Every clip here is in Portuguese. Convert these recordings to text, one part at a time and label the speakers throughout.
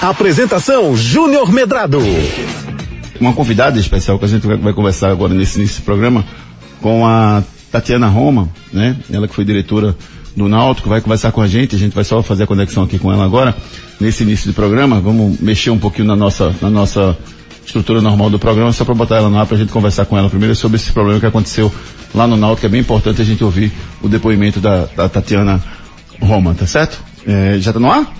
Speaker 1: Apresentação Júnior Medrado.
Speaker 2: Uma convidada especial que a gente vai conversar agora nesse do programa com a Tatiana Roma, né? Ela que foi diretora do Náutico, vai conversar com a gente, a gente vai só fazer a conexão aqui com ela agora, nesse início do programa, vamos mexer um pouquinho na nossa, na nossa estrutura normal do programa, só para botar ela no ar para a gente conversar com ela primeiro sobre esse problema que aconteceu lá no Náutico, é bem importante a gente ouvir o depoimento da, da Tatiana Roma, tá certo? É, já tá no ar?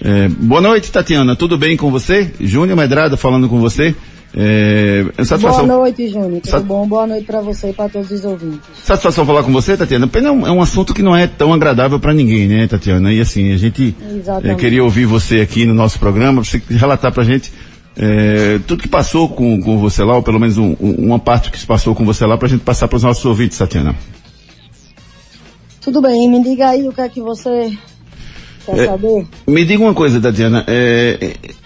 Speaker 2: É, boa noite, Tatiana. Tudo bem com você? Júnior Medrada falando com você.
Speaker 3: É, satisfação... Boa noite, Júnior. Tudo Sat... bom? Boa noite para você e para todos os ouvintes.
Speaker 2: Satisfação falar com você, Tatiana. Pena é um, é um assunto que não é tão agradável para ninguém, né, Tatiana? E assim, a gente é, queria ouvir você aqui no nosso programa, você relatar pra gente é, tudo que passou com, com você lá, ou pelo menos um, uma parte que se passou com você lá, pra gente passar para os nossos ouvintes, Tatiana.
Speaker 3: Tudo bem, me diga aí o que é que você quer é, saber.
Speaker 2: Me diga uma coisa, Tatiana, é, é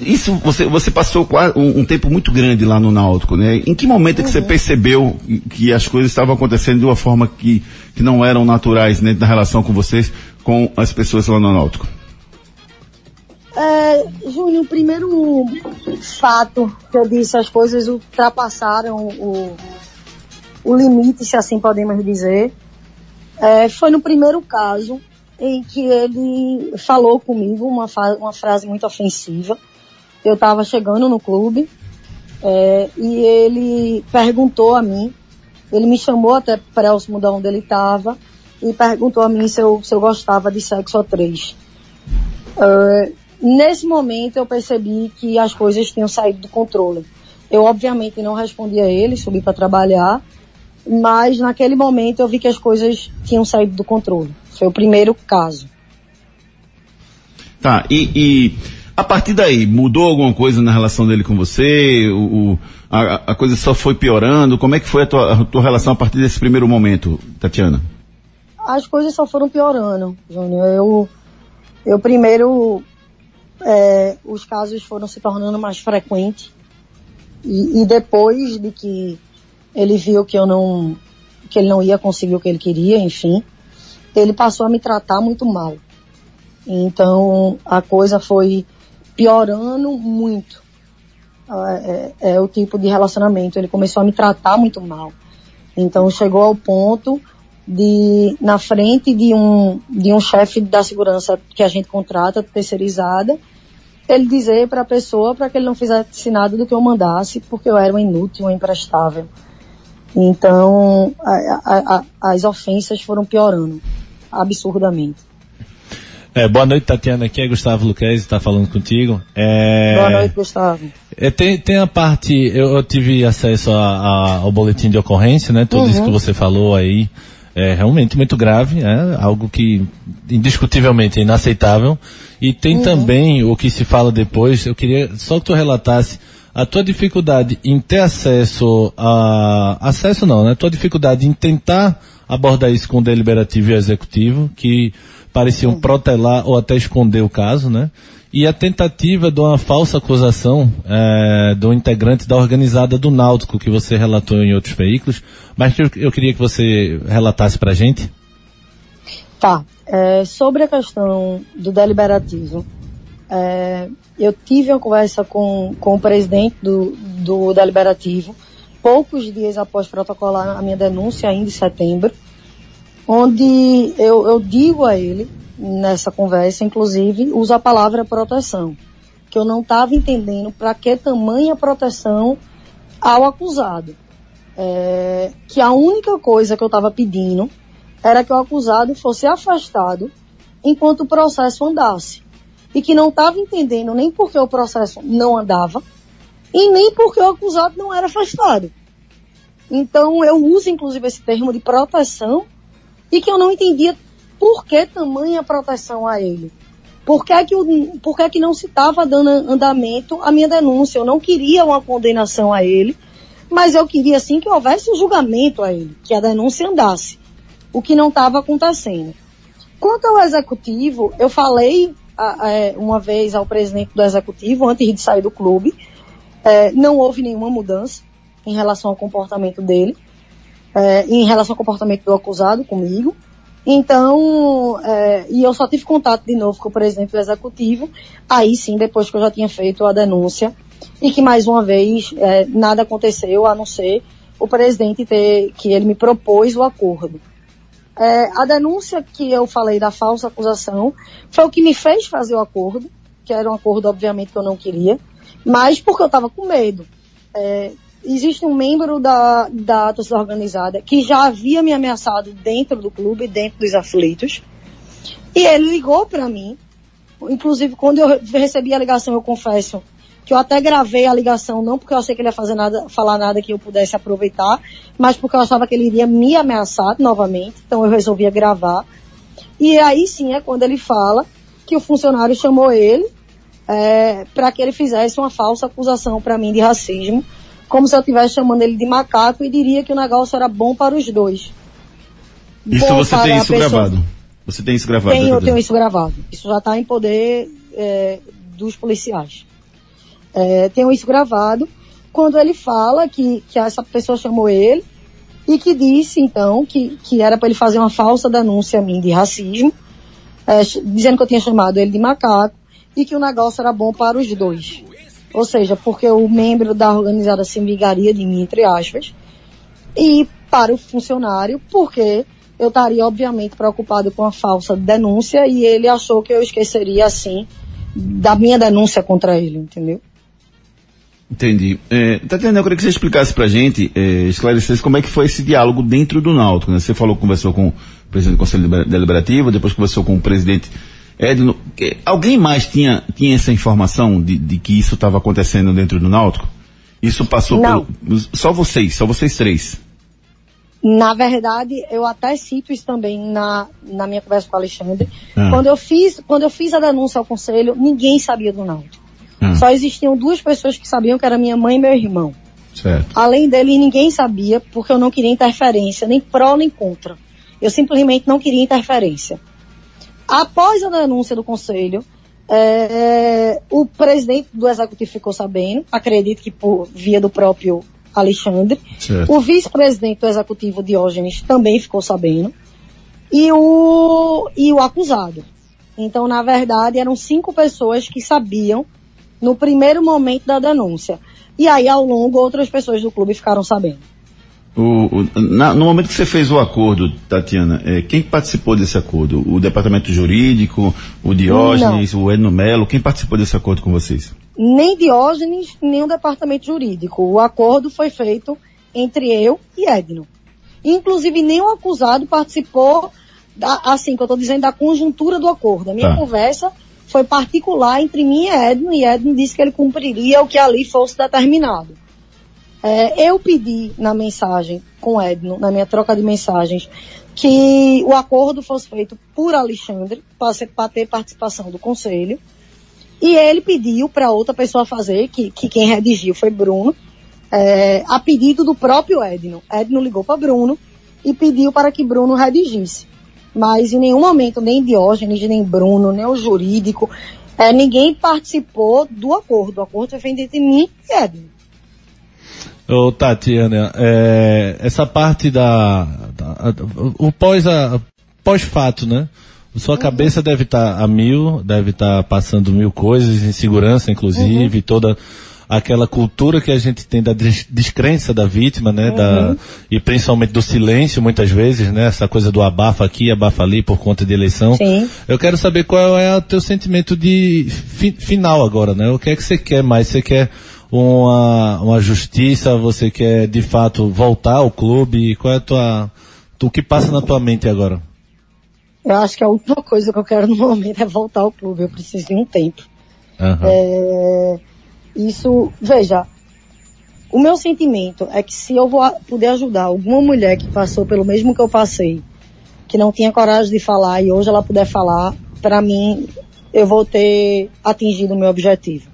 Speaker 2: isso você, você passou um, um, tempo muito grande lá no Náutico, né? Em que momento uhum. é que você uhum. percebeu que as coisas estavam acontecendo de uma forma que, que não eram naturais dentro da relação com vocês, com as pessoas lá no Náutico?
Speaker 3: É, Júnior, o primeiro fato que eu disse, as coisas ultrapassaram o, o limite, se assim podemos dizer, é, foi no primeiro caso em que ele falou comigo uma, uma frase muito ofensiva. Eu estava chegando no clube é, e ele perguntou a mim, ele me chamou até próximo de onde ele estava e perguntou a mim se eu, se eu gostava de sexo a três. É, Nesse momento eu percebi que as coisas tinham saído do controle. Eu obviamente não respondi a ele, subi para trabalhar, mas naquele momento eu vi que as coisas tinham saído do controle. Foi o primeiro caso.
Speaker 2: Tá, e, e a partir daí, mudou alguma coisa na relação dele com você? O, o a, a, coisa só foi piorando? Como é que foi a tua, a tua relação a partir desse primeiro momento, Tatiana?
Speaker 3: As coisas só foram piorando, Júnior. Eu, eu primeiro é, os casos foram se tornando mais frequentes. E, e, depois de que ele viu que eu não, que ele não ia conseguir o que ele queria, enfim, ele passou a me tratar muito mal. Então a coisa foi piorando muito. É, é, é o tipo de relacionamento. Ele começou a me tratar muito mal. Então chegou ao ponto de, na frente de um, de um chefe da segurança que a gente contrata, terceirizada, ele dizer para a pessoa para que ele não fizesse nada do que eu mandasse, porque eu era um inútil, um imprestável. Então, a, a, a, as ofensas foram piorando absurdamente.
Speaker 4: É, boa noite, Tatiana. Aqui é Gustavo Luquez, está falando contigo.
Speaker 3: É... Boa noite, Gustavo.
Speaker 4: É, tem, tem a parte, eu, eu tive acesso a, a, ao boletim de ocorrência, né? Tudo uhum. isso que você falou aí é realmente muito grave, é algo que indiscutivelmente é inaceitável. E tem uhum. também o que se fala depois, eu queria só que tu relatasse a tua dificuldade em ter acesso a, acesso não, né? A tua dificuldade em tentar abordar isso com o deliberativo e o executivo, que pareciam uhum. protelar ou até esconder o caso, né? e a tentativa de uma falsa acusação é, do integrante da organizada do Náutico, que você relatou em outros veículos, mas que eu, eu queria que você relatasse para a gente.
Speaker 3: Tá. É, sobre a questão do deliberativo, é, eu tive uma conversa com, com o presidente do, do deliberativo, poucos dias após protocolar a minha denúncia, ainda em setembro, onde eu, eu digo a ele nessa conversa, inclusive, usa a palavra proteção, que eu não estava entendendo para que tamanha proteção ao acusado. É, que a única coisa que eu estava pedindo era que o acusado fosse afastado enquanto o processo andasse. E que não estava entendendo nem porque o processo não andava e nem porque o acusado não era afastado. Então eu uso inclusive esse termo de proteção e que eu não entendia por que tamanha proteção a ele? Por que, que, o, por que, que não se estava dando andamento à minha denúncia? Eu não queria uma condenação a ele, mas eu queria sim que houvesse um julgamento a ele, que a denúncia andasse, o que não estava acontecendo. Quanto ao executivo, eu falei a, a, é, uma vez ao presidente do executivo, antes de sair do clube, é, não houve nenhuma mudança em relação ao comportamento dele, é, em relação ao comportamento do acusado comigo. Então, é, e eu só tive contato de novo com o presidente do executivo, aí sim, depois que eu já tinha feito a denúncia, e que mais uma vez é, nada aconteceu a não ser o presidente ter, que ele me propôs o acordo. É, a denúncia que eu falei da falsa acusação foi o que me fez fazer o acordo, que era um acordo, obviamente, que eu não queria, mas porque eu estava com medo. É, existe um membro da, da torcida organizada que já havia me ameaçado dentro do clube, dentro dos aflitos. E ele ligou para mim. Inclusive, quando eu recebi a ligação, eu confesso que eu até gravei a ligação, não porque eu achei que ele ia fazer nada, falar nada que eu pudesse aproveitar, mas porque eu achava que ele iria me ameaçar novamente. Então eu resolvia gravar. E aí sim é quando ele fala que o funcionário chamou ele é, para que ele fizesse uma falsa acusação para mim de racismo como se eu estivesse chamando ele de macaco e diria que o negócio era bom para os dois.
Speaker 2: Isso bom você tem isso pessoa... gravado? Você tem isso gravado?
Speaker 3: Tenho, eu tenho isso gravado. Isso já está em poder é, dos policiais. É, tenho isso gravado quando ele fala que, que essa pessoa chamou ele e que disse, então, que, que era para ele fazer uma falsa denúncia a mim de racismo, é, dizendo que eu tinha chamado ele de macaco e que o negócio era bom para os dois. Ou seja, porque o membro da organizada se vingaria de mim, entre aspas, e para o funcionário, porque eu estaria obviamente preocupado com a falsa denúncia e ele achou que eu esqueceria assim da minha denúncia contra ele, entendeu?
Speaker 2: Entendi. É, Tatiana, eu queria que você explicasse pra gente, é, esclarecesse como é que foi esse diálogo dentro do Náutico, né? Você falou que conversou com o presidente do Conselho Deliberativo, depois conversou com o presidente Edno, alguém mais tinha, tinha essa informação de, de que isso estava acontecendo dentro do Náutico? Isso passou
Speaker 3: Não.
Speaker 2: Pelo, só vocês, só vocês três.
Speaker 3: Na verdade, eu até cito isso também na, na minha conversa com o Alexandre. Ah. Quando eu fiz, quando eu fiz a denúncia ao conselho, ninguém sabia do Náutico. Ah. Só existiam duas pessoas que sabiam que era minha mãe e meu irmão.
Speaker 2: Certo.
Speaker 3: Além dele, ninguém sabia, porque eu não queria interferência, nem pró nem contra. Eu simplesmente não queria interferência. Após a denúncia do conselho, é, o presidente do executivo ficou sabendo, acredito que por via do próprio Alexandre. Certo. O vice-presidente do executivo, Diógenes, também ficou sabendo. E o, e o acusado. Então, na verdade, eram cinco pessoas que sabiam no primeiro momento da denúncia. E aí, ao longo, outras pessoas do clube ficaram sabendo.
Speaker 2: O, o, na, no momento que você fez o acordo, Tatiana, é, quem participou desse acordo? O departamento jurídico, o Diógenes, Não. o Edno Melo, quem participou desse acordo com vocês?
Speaker 3: Nem Diógenes, nem o departamento jurídico. O acordo foi feito entre eu e Edno. Inclusive, nem o acusado participou, da, assim, que eu estou dizendo, da conjuntura do acordo. A minha tá. conversa foi particular entre mim e Edno, e Edno disse que ele cumpriria o que ali fosse determinado. É, eu pedi na mensagem com Edno, na minha troca de mensagens, que o acordo fosse feito por Alexandre, para ter participação do conselho. E ele pediu para outra pessoa fazer, que, que quem redigiu foi Bruno, é, a pedido do próprio Edno. Edno ligou para Bruno e pediu para que Bruno redigisse. Mas em nenhum momento, nem Diógenes, nem Bruno, nem o jurídico, é, ninguém participou do acordo. O acordo foi feito entre mim e Edno.
Speaker 4: Ô, Tatiana, é, essa parte da, da o pós a, pós-fato, né? Sua uhum. cabeça deve estar tá a mil, deve estar tá passando mil coisas, insegurança, inclusive, uhum. toda aquela cultura que a gente tem da descrença da vítima, né? Uhum. Da, e principalmente do silêncio, muitas vezes, né? Essa coisa do abafa aqui, abafa ali por conta de eleição.
Speaker 3: Sim.
Speaker 4: Eu quero saber qual é o teu sentimento de fi, final agora, né? O que é que você quer mais? Você quer uma, uma justiça? Você quer de fato voltar ao clube? Qual é a tua, o que passa na tua mente agora?
Speaker 3: Eu acho que a última coisa que eu quero no momento é voltar ao clube. Eu preciso de um tempo. Uhum. É, isso, veja, o meu sentimento é que se eu vou puder ajudar alguma mulher que passou pelo mesmo que eu passei, que não tinha coragem de falar e hoje ela puder falar, para mim, eu vou ter atingido o meu objetivo.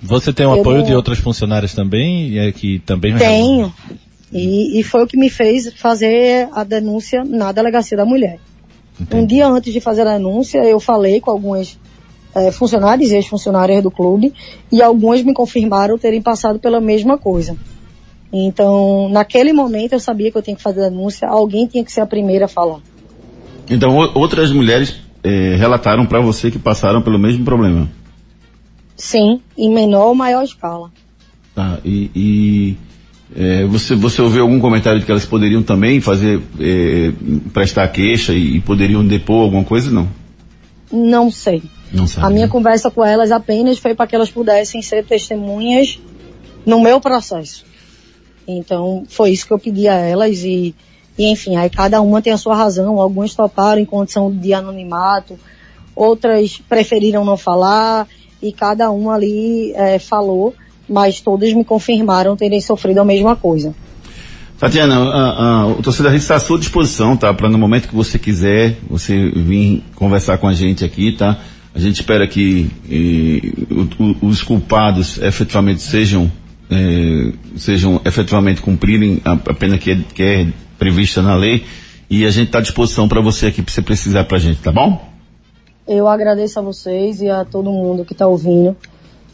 Speaker 4: Você tem o apoio não... de outras funcionárias também? É que também
Speaker 3: Tenho. E, e, foi o que me fez fazer a denúncia na delegacia da mulher. Entendi. Um dia antes de fazer a denúncia, eu falei com algumas é, funcionários e ex-funcionárias do clube e algumas me confirmaram terem passado pela mesma coisa. Então, naquele momento eu sabia que eu tinha que fazer a denúncia, alguém tinha que ser a primeira a falar.
Speaker 2: Então, outras mulheres eh, relataram para você que passaram pelo mesmo problema.
Speaker 3: Sim, em menor ou maior escala.
Speaker 2: Tá, e, e é, você, você ouviu algum comentário de que elas poderiam também fazer, é, prestar queixa e, e, poderiam depor alguma coisa? Não.
Speaker 3: Não sei.
Speaker 2: Sabe,
Speaker 3: A minha
Speaker 2: né?
Speaker 3: conversa com elas apenas foi para que elas pudessem ser testemunhas no meu processo. Então, foi isso que eu pedi a elas e, e enfim, aí cada uma tem a sua razão. Algumas toparam em condição de anonimato, outras preferiram não falar e cada uma ali é, falou, mas todas me confirmaram terem sofrido a mesma coisa.
Speaker 2: Tatiana, a, a, o torcedor está à sua disposição, tá? Para no momento que você quiser, você vir conversar com a gente aqui, tá? A gente espera que eh, o, os culpados efetivamente sejam, eh, sejam efetivamente cumprirem a, a pena que é, que é prevista na lei e a gente está à disposição para você aqui, você precisar para a gente, tá bom?
Speaker 3: Eu agradeço a vocês e a todo mundo que está ouvindo.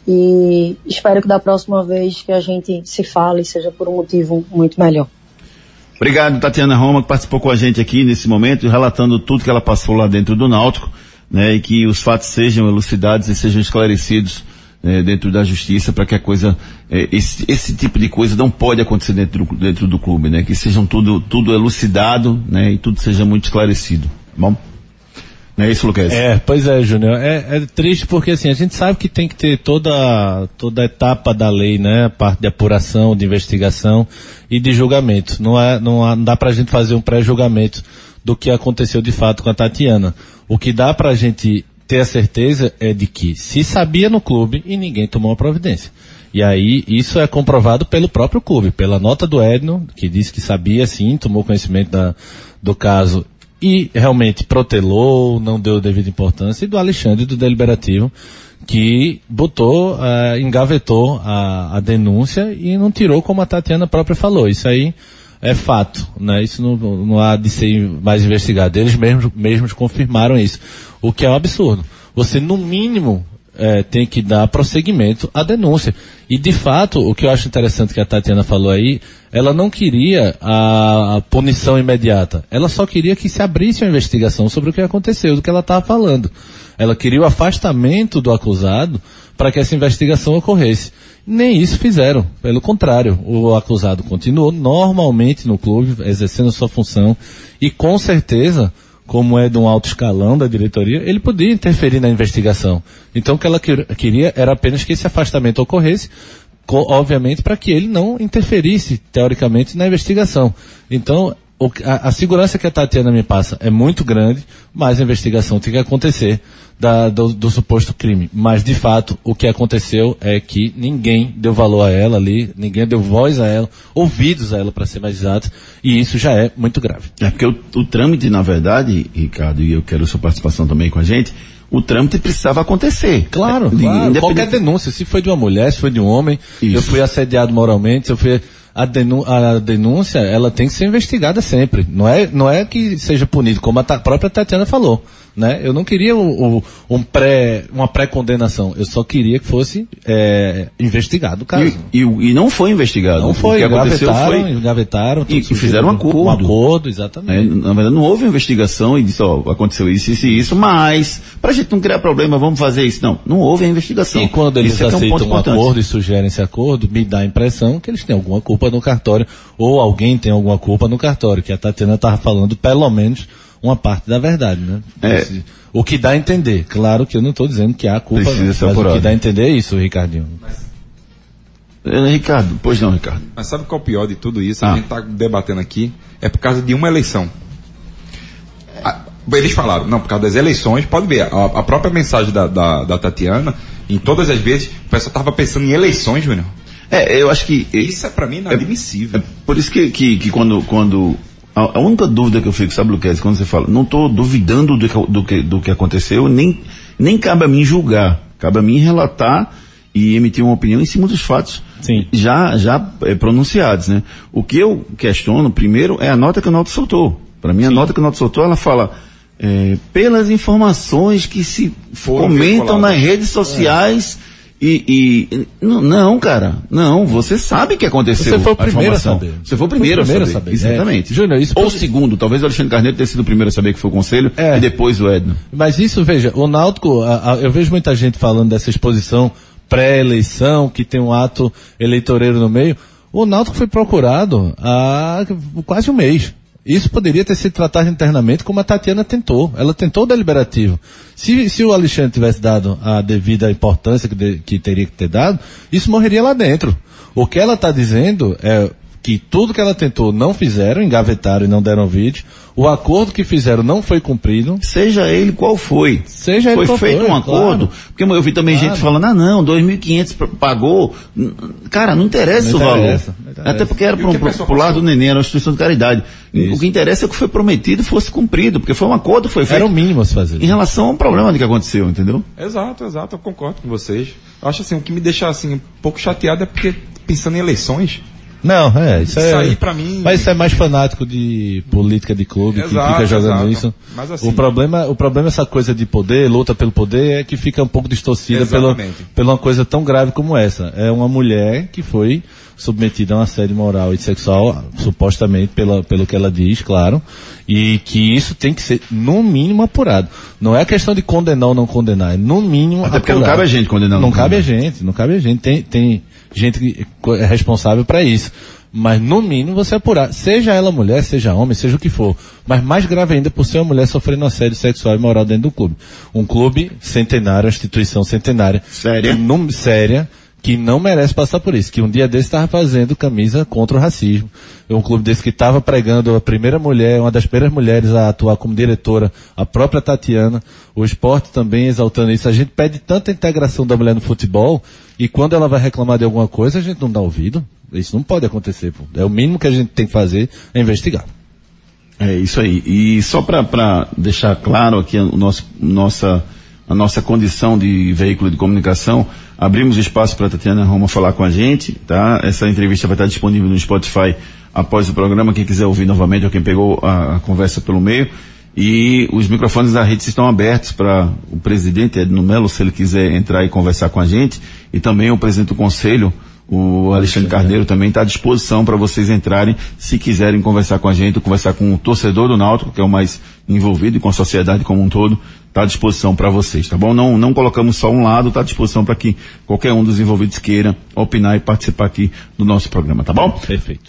Speaker 3: E espero que da próxima vez que a gente se fale seja por um motivo muito melhor.
Speaker 2: Obrigado, Tatiana Roma, que participou com a gente aqui nesse momento, relatando tudo que ela passou lá dentro do Náutico, né, e que os fatos sejam elucidados e sejam esclarecidos né, dentro da justiça para que a coisa, eh, esse, esse, tipo de coisa não pode acontecer dentro, do, dentro do clube, né, que sejam tudo, tudo elucidado, né, e tudo seja muito esclarecido, tá bom? Não é isso, Lucas?
Speaker 4: É, pois é, Júnior. É, é, triste porque assim, a gente sabe que tem que ter toda, toda a etapa da lei, né? A parte de apuração, de investigação e de julgamento. Não, é, não, há, não dá pra gente fazer um pré-julgamento do que aconteceu de fato com a Tatiana. O que dá pra gente ter a certeza é de que se sabia no clube e ninguém tomou a providência. E aí, isso é comprovado pelo próprio clube, pela nota do Edno, que disse que sabia sim, tomou conhecimento da, do caso e realmente protelou, não deu devida importância, e do Alexandre do Deliberativo, que botou, uh, engavetou a, a, denúncia e não tirou como a Tatiana própria falou. Isso aí é fato, né? Isso não, não há de ser mais investigado. Eles mesmos, mesmos confirmaram isso. O que é um absurdo. Você, no mínimo, é, tem que dar prosseguimento à denúncia. E de fato, o que eu acho interessante que a Tatiana falou aí, ela não queria a, a punição imediata. Ela só queria que se abrisse uma investigação sobre o que aconteceu, do que ela estava falando. Ela queria o afastamento do acusado para que essa investigação ocorresse. Nem isso fizeram. Pelo contrário, o acusado continuou normalmente no clube, exercendo sua função, e com certeza como é de um alto escalão da diretoria, ele podia interferir na investigação. Então o que ela queria era apenas que esse afastamento ocorresse, obviamente para que ele não interferisse, teoricamente, na investigação. Então, a, a, segurança que a Tatiana me passa é muito grande, mas a investigação tem que acontecer da, do, do, suposto crime. Mas, de fato, o que aconteceu é que ninguém deu valor a ela ali, ninguém deu voz a ela, ouvidos a ela, para ser mais exato, e isso já é muito grave.
Speaker 2: É porque o, o trâmite, na verdade, Ricardo, e eu quero sua participação também com a gente, o trâmite precisava acontecer.
Speaker 4: Claro,
Speaker 2: É,
Speaker 4: claro. qualquer denúncia, se foi de uma mulher, se foi de um homem,
Speaker 2: Isso.
Speaker 4: eu fui assediado moralmente, se eu fui a, denú a denúncia, ela tem que ser investigada sempre. Não é, não é que seja punido, como a ta própria Tatiana falou. Né? Eu não queria o, o, um pré, uma pré-condenação. Eu só queria que fosse é, investigado o caso.
Speaker 2: E, e, e, não foi investigado.
Speaker 4: Não foi.
Speaker 2: O que aconteceu foi...
Speaker 4: engavetaram.
Speaker 2: E, e fizeram um acordo.
Speaker 4: Um acordo, exatamente.
Speaker 2: É, na verdade, não houve investigação e disse, ó, aconteceu isso, isso e isso, mas, pra gente não criar problema, vamos fazer isso. Não, não houve a investigação.
Speaker 4: E quando eles
Speaker 2: isso é
Speaker 4: aceitam
Speaker 2: um,
Speaker 4: um acordo e sugerem esse acordo, me dá a impressão que eles têm alguma culpa no cartório, ou alguém tem alguma culpa no cartório, que a Tatiana estava falando, pelo menos, uma parte da verdade, né?
Speaker 2: É.
Speaker 4: O que dá a entender. Claro que eu não estou dizendo que há culpa,
Speaker 2: Precisa ser
Speaker 4: mas o
Speaker 2: apurado.
Speaker 4: que dá a entender é isso, Ricardinho.
Speaker 2: É, Ricardo, pois não, Ricardo.
Speaker 5: Mas sabe qual é o pior de tudo isso?
Speaker 2: Ah.
Speaker 5: A gente está debatendo aqui, é por causa de uma eleição. A- Eles falaram, não, por causa das eleições, pode ver, a, a própria mensagem da, da, da Tatiana, em todas as vezes, o pessoal estava pensando em eleições, Júnior.
Speaker 2: É, eu acho que.
Speaker 5: Isso é para mim inadmissível.
Speaker 2: É por isso que, que, que quando, quando a, a única dúvida que eu fico, sabe, Luquez, quando você fala, não estou duvidando do que, do, que, do que aconteceu, nem, nem cabe a mim julgar, cabe a mim relatar e emitir uma opinião em cima dos fatos
Speaker 4: Sim.
Speaker 2: já, já é, pronunciados, né? O que eu questiono, primeiro, é a nota que o Nauta soltou. Para mim, a nota que o Nauta soltou, ela fala, é, pelas informações que se
Speaker 5: Foram
Speaker 2: comentam
Speaker 5: veiculadas.
Speaker 2: nas redes sociais E, e não, cara, não, você sabe que aconteceu.
Speaker 4: Você foi o
Speaker 2: a
Speaker 4: primeiro a
Speaker 2: informação.
Speaker 4: saber.
Speaker 2: Você foi o primeiro,
Speaker 4: Foi o primeiro
Speaker 2: a
Speaker 4: a
Speaker 2: saber.
Speaker 4: saber.
Speaker 2: Exatamente.
Speaker 4: É. Júnior, isso
Speaker 2: Ou o
Speaker 4: pode-
Speaker 2: segundo, talvez o Alexandre Carneiro tenha sido o primeiro a saber que foi o conselho
Speaker 4: É.
Speaker 2: e depois o Edno.
Speaker 4: Mas isso, veja, o Náutico, a- a- eu vejo muita gente falando dessa exposição pré-eleição, que tem um ato eleitoreiro no meio. O Náutico foi procurado há quase um mês. Isso poderia ter sido tratado internamente como a Tatiana tentou. Ela tentou o deliberativo. Se, se o Alexandre tivesse dado a devida importância que, de- que teria que ter dado, isso morreria lá dentro. O que ela está dizendo é que tudo que ela tentou não fizeram, engavetaram e não deram vídeo. O acordo que fizeram não foi cumprido.
Speaker 2: Seja ele qual foi.
Speaker 4: Seja ele
Speaker 2: foi
Speaker 4: qual
Speaker 2: feito
Speaker 4: foi,
Speaker 2: um acordo.
Speaker 4: claro.
Speaker 2: Porque eu vi também
Speaker 4: Claro.
Speaker 2: gente falando, ah não, 2.500 p- pagou. Cara, não interessa
Speaker 4: Não
Speaker 2: o valor.
Speaker 4: interessa, não interessa.
Speaker 2: Até porque era
Speaker 5: o
Speaker 2: pro, pro, lado do neném, era uma instituição de caridade.
Speaker 4: Isso.
Speaker 2: O que interessa é que o que foi prometido fosse cumprido, porque foi um acordo que foi feito
Speaker 4: Era o mínimo a se fazer.
Speaker 2: em relação ao problema que aconteceu, entendeu?
Speaker 5: Exato, exato, eu concordo com vocês. Eu acho assim, o que me deixa assim um pouco chateado é porque pensando em eleições,
Speaker 4: Não, é, isso, é.
Speaker 5: Isso aí, pra mim-
Speaker 4: Mas isso é mais fanático de política de clube que
Speaker 5: Exato,
Speaker 4: fica jogando
Speaker 5: exato.
Speaker 4: isso.
Speaker 5: Mas assim-
Speaker 4: o problema, o problema essa coisa de poder, luta pelo poder, é que fica um pouco distorcida pela, pela uma coisa tão grave como essa. É uma mulher que foi submetida a um assédio moral e sexual, supostamente pela, pelo que ela diz, claro, e que isso tem que ser, no mínimo, apurado. Não é questão de condenar ou não condenar, é no mínimo
Speaker 2: Até porque não
Speaker 4: apurado.
Speaker 2: cabe a gente condenar.
Speaker 4: Não cabe a gente, não cabe a gente. Tem, tem gente que é responsável para isso. Mas no mínimo você apurar, seja ela mulher, seja homem, seja o que for. Mas mais grave ainda por ser uma mulher sofrendo assédio sexual e moral dentro do clube. Um clube centenário, uma instituição centenária.
Speaker 2: Séria?
Speaker 4: Séria, que não merece passar por isso. Que um dia desse estava fazendo camisa contra o racismo. Um clube desse que estava pregando a primeira mulher, uma das primeiras mulheres a atuar como diretora, a própria Tatiana. O esporte também exaltando isso. A gente pede tanta integração da mulher no futebol e quando ela vai reclamar de alguma coisa, a gente não dá ouvido. Isso não pode acontecer. Pô. É o mínimo que a gente tem que fazer é investigar.
Speaker 2: É isso aí. E só para deixar claro aqui o nosso, nossa, a nossa condição de veículo de comunicação, abrimos espaço para a Tatiana Roma falar com a gente, tá? Essa entrevista vai estar disponível no Spotify após o programa, quem quiser ouvir novamente ou quem pegou a, a conversa pelo meio. E os microfones da rede estão abertos para o presidente Edno Melo, se ele quiser entrar e conversar com a gente, e também o presidente do conselho, o Alexandre Carneiro também está à disposição para vocês entrarem, se quiserem conversar com a gente, ou conversar com o torcedor do Náutico, que é o mais envolvido, e com a sociedade como um todo, está à disposição para vocês, tá bom? Não, não colocamos só um lado, está à disposição para que qualquer um dos envolvidos queira opinar e participar aqui do nosso programa, tá bom?
Speaker 4: Perfeito.